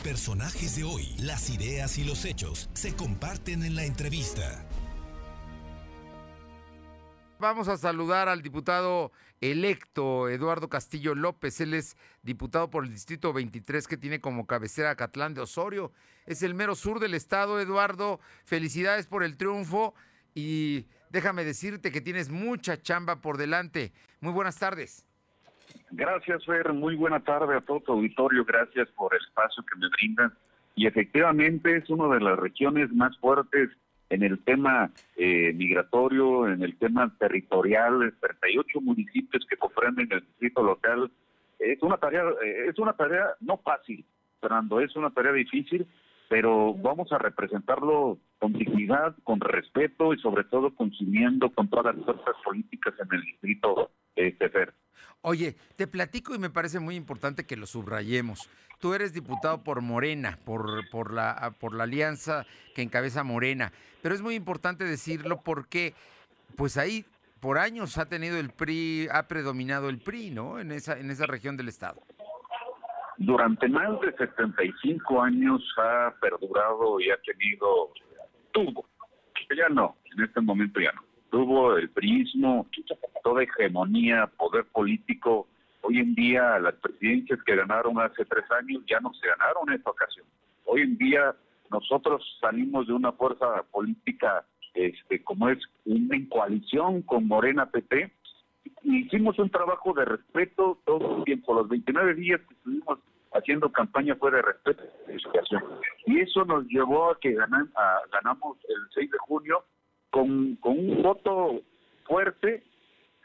Personajes de hoy, las ideas y los hechos se comparten en la entrevista. Vamos a saludar al diputado electo Eduardo Castillo López. Él es diputado por el Distrito 23 que tiene como cabecera Catlán de Osorio. Es el mero sur del estado, Eduardo. Felicidades por el triunfo y déjame decirte que tienes mucha chamba por delante. Muy buenas tardes. Gracias, Fer. Muy buena tarde a todo tu auditorio. Gracias por el espacio que me brindan. Y efectivamente es una de las regiones más fuertes en el tema eh, migratorio, en el tema territorial, 38 municipios que comprenden el distrito local. Es una tarea, eh, es una tarea no fácil, Fernando, es una tarea difícil, pero vamos a representarlo con dignidad, con respeto y sobre todo consumiendo con todas las fuerzas políticas en el distrito este, Fer. Oye, te platico y me parece muy importante que lo subrayemos. Tú eres diputado por Morena, por, por, la, por la alianza que encabeza Morena, pero es muy importante decirlo porque, pues ahí por años ha tenido el PRI, ha predominado el PRI, ¿no? En esa, en esa región del estado. Durante más de 75 años ha perdurado y ha tenido, tuvo, ya no, en este momento ya no tuvo el prismo, toda hegemonía, poder político. Hoy en día las presidencias que ganaron hace tres años ya no se ganaron en esta ocasión. Hoy en día nosotros salimos de una fuerza política este, como es en coalición con Morena PP. Hicimos un trabajo de respeto todo el tiempo. Los 29 días que estuvimos haciendo campaña fue de respeto y eso nos llevó a que ganamos el 6 de junio con, con un voto fuerte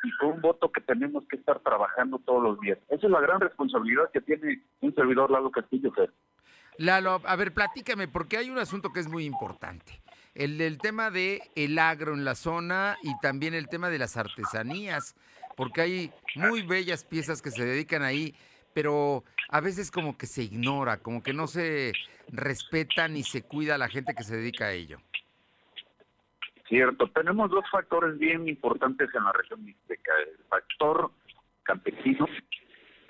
y con un voto que tenemos que estar trabajando todos los días. Esa es la gran responsabilidad que tiene un servidor Lalo Castillo, Fer. Lalo, a ver, platícame, porque hay un asunto que es muy importante. El del tema de el agro en la zona y también el tema de las artesanías, porque hay muy bellas piezas que se dedican ahí, pero a veces como que se ignora, como que no se respeta ni se cuida a la gente que se dedica a ello. Cierto, tenemos dos factores bien importantes en la región mixteca. El factor campesino,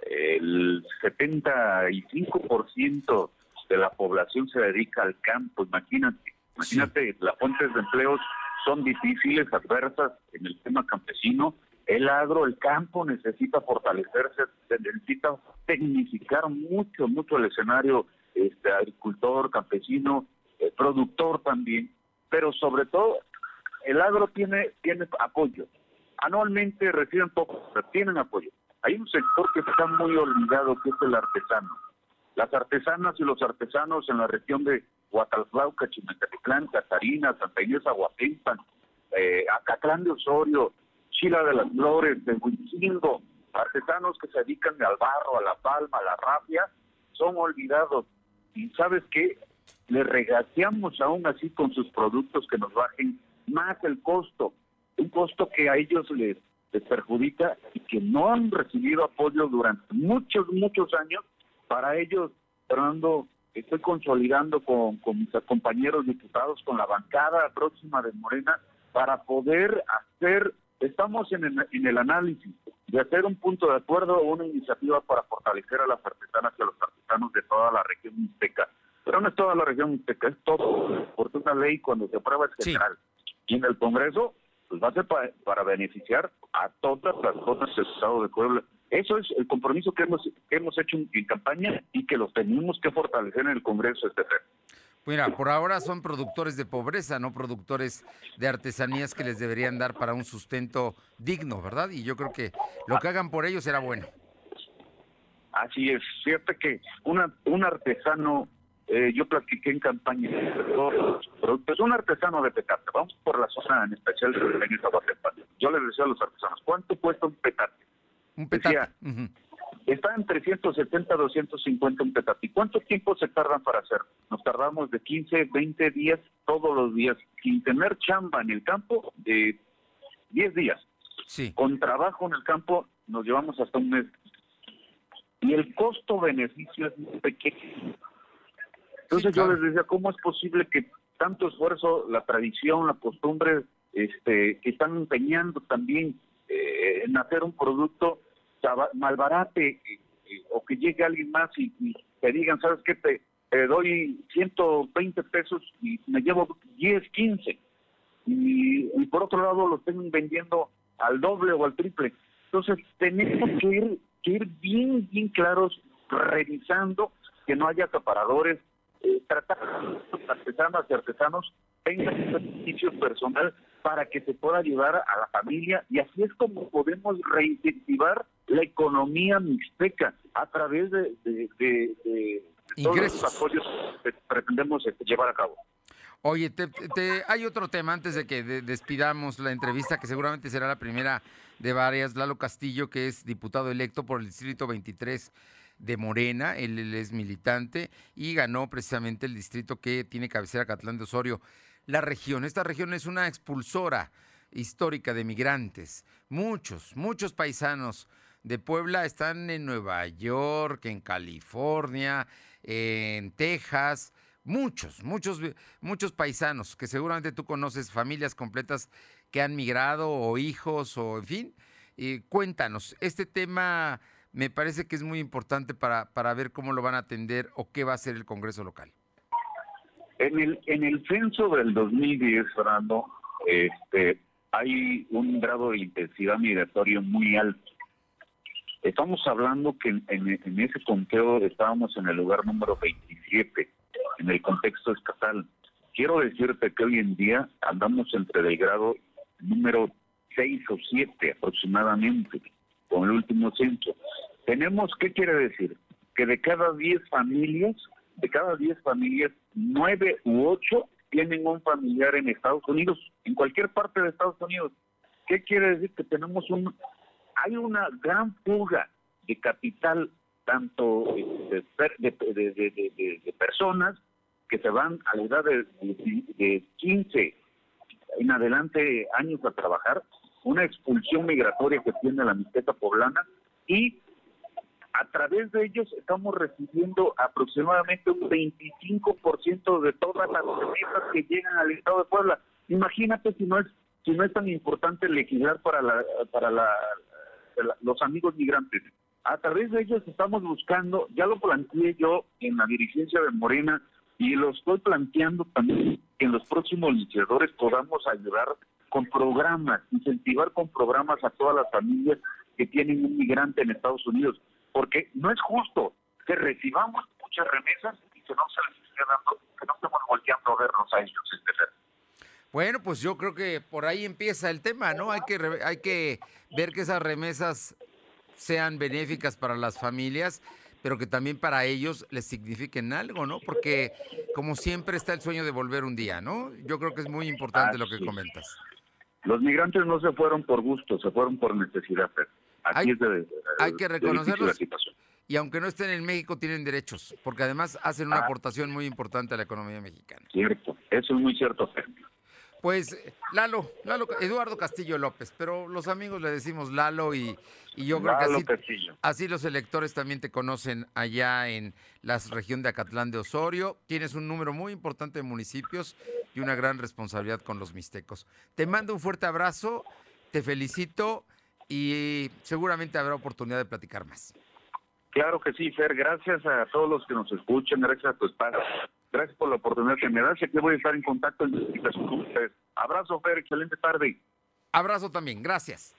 el 75% de la población se dedica al campo, imagínate, imagínate, las fuentes de empleos son difíciles, adversas en el tema campesino, el agro, el campo necesita fortalecerse, necesita tecnificar mucho, mucho el escenario este agricultor, campesino, eh, productor también, pero sobre todo el agro tiene, tiene apoyo. Anualmente reciben poco, pero tienen apoyo. Hay un sector que está muy olvidado, que es el artesano. Las artesanas y los artesanos en la región de Huatalflauca, Chimecatlán, Catarina, Santa Inés, Aguatempan, eh, Acatlán de Osorio, Chila de las Flores, de Huizingo, artesanos que se dedican al barro, a la palma, a la rafia, son olvidados. Y sabes qué, le regateamos aún así con sus productos que nos bajen más el costo, un costo que a ellos les, perjudica y que no han recibido apoyo durante muchos, muchos años. Para ellos, Fernando, estoy consolidando con, con mis compañeros diputados, con la bancada próxima de Morena, para poder hacer, estamos en el, en el análisis de hacer un punto de acuerdo o una iniciativa para fortalecer a las artesanas y a los artesanos de toda la región mixteca. Pero no es toda la región mixteca, es todo, porque una ley cuando se aprueba es general y en el Congreso pues va a ser para, beneficiar a todas las zonas del Estado de Puebla. Eso es el compromiso que hemos, hemos hecho en, campaña y que lo tenemos que fortalecer en el Congreso este Mira, por ahora son productores de pobreza, no productores de artesanías que les deberían dar para un sustento digno, ¿verdad? Y yo creo que lo que hagan por ellos será bueno. Así es, cierto que una, un artesano eh, yo platiqué en campaña es un artesano de petate. Vamos por la zona en especial de Yo les decía a los artesanos, ¿cuánto cuesta un petate? Un petate. está en 370, 250 un petate. ¿Y cuánto tiempo se tardan para hacer? Nos tardamos de 15, 20 días todos los días, sin tener chamba en el campo, de 10 días. Sí. Con trabajo en el campo nos llevamos hasta un mes. Y el costo-beneficio es muy pequeño. Entonces yo les decía, ¿cómo es posible que tanto esfuerzo, la tradición, la costumbre, este, que están empeñando también eh, en hacer un producto malbarate eh, eh, o que llegue alguien más y, te digan, ¿sabes qué? Te, eh, doy 120 pesos y me llevo 10, 15. Y, y por otro lado lo estén vendiendo al doble o al triple. Entonces tenemos que ir, que ir bien, bien claros, revisando que no haya acaparadores, eh, tratar que los artesanas y artesanos tengan un beneficio personal para que se pueda ayudar a la familia y así es como podemos reincentivar la economía mixteca a través de, de, de, de todos los apoyos que pretendemos este, llevar a cabo. Oye, te- te- hay otro tema antes de que de- despidamos la entrevista, que seguramente será la primera de varias. Lalo Castillo, que es diputado electo por el Distrito 23 de Morena, él, es militante y ganó precisamente el distrito que tiene cabecera Catlán de Osorio. La región, esta región es una expulsora histórica de migrantes. Muchos, muchos paisanos de Puebla están en Nueva York, en California, en Texas, muchos, muchos, muchos paisanos que seguramente tú conoces, familias completas que han migrado o hijos o en fin. Y cuéntanos, este tema me parece que es muy importante para, para ver cómo lo van a atender o qué va a hacer el Congreso local. En el, en el censo del 2010, Fernando, este, hay un grado de intensidad migratorio muy alto. Estamos hablando que en, en- en ese conteo estábamos en el lugar número 27, en el contexto estatal. Quiero decirte que hoy en día andamos entre el grado número 6 o 7 aproximadamente, con el último censo. Tenemos, ¿qué quiere decir? Que de cada 10 familias, de cada 10 familias, 9 u 8 tienen un familiar en Estados Unidos, en cualquier parte de Estados Unidos. ¿Qué quiere decir? Que tenemos un, hay una gran fuga de capital, tanto de, de, de- de- de- personas que se van a la edad de 15 en adelante años a trabajar, una expulsión migratoria que tiene la Mixteca poblana y a través de ellos estamos recibiendo aproximadamente un 25% de todas las remesas que llegan al estado de Puebla. Imagínate si no es si no es tan importante legislar para la para la, la- los amigos migrantes. A través de ellos estamos buscando, ya lo planteé yo en la dirigencia de Morena y lo estoy planteando también que en los próximos legisladores podamos ayudar con programas, incentivar con programas a todas las familias que tienen un migrante en Estados Unidos, porque no es justo que recibamos muchas remesas y que no se les esté dando, que no estemos volteando a vernos a ellos. este, Bueno, pues yo creo que por ahí empieza el tema, ¿no? Hay que, re- hay que ver que esas remesas sean benéficas para las familias, pero que también para ellos les signifiquen algo, ¿no? Porque como siempre está el sueño de volver un día, ¿no? Yo creo que es muy importante lo que comentas. Los migrantes no se fueron por gusto, se fueron por necesidad. Fer. Así Hay- es de, de- hay que reconocerlos. la situación. Y aunque no estén en México, tienen derechos, porque además hacen una Ah. aportación muy importante a la economía mexicana. Cierto, eso es muy cierto. Fer. Pues eh, Lalo, Lalo, Eduardo Castillo López, pero los amigos le decimos Lalo y, y yo creo que así, así los electores también te conocen allá en la región de Acatlán de Osorio. Tienes un número muy importante de municipios y una gran responsabilidad con los mixtecos. Te mando un fuerte abrazo, te felicito y seguramente habrá oportunidad de platicar más. Claro que sí, Fer. Gracias a todos los que nos escuchan, gracias a tu espacio. Gracias por la oportunidad que me das. Aquí voy a estar en contacto con ustedes. Abrazo, Fer. Excelente tarde. Abrazo también, gracias.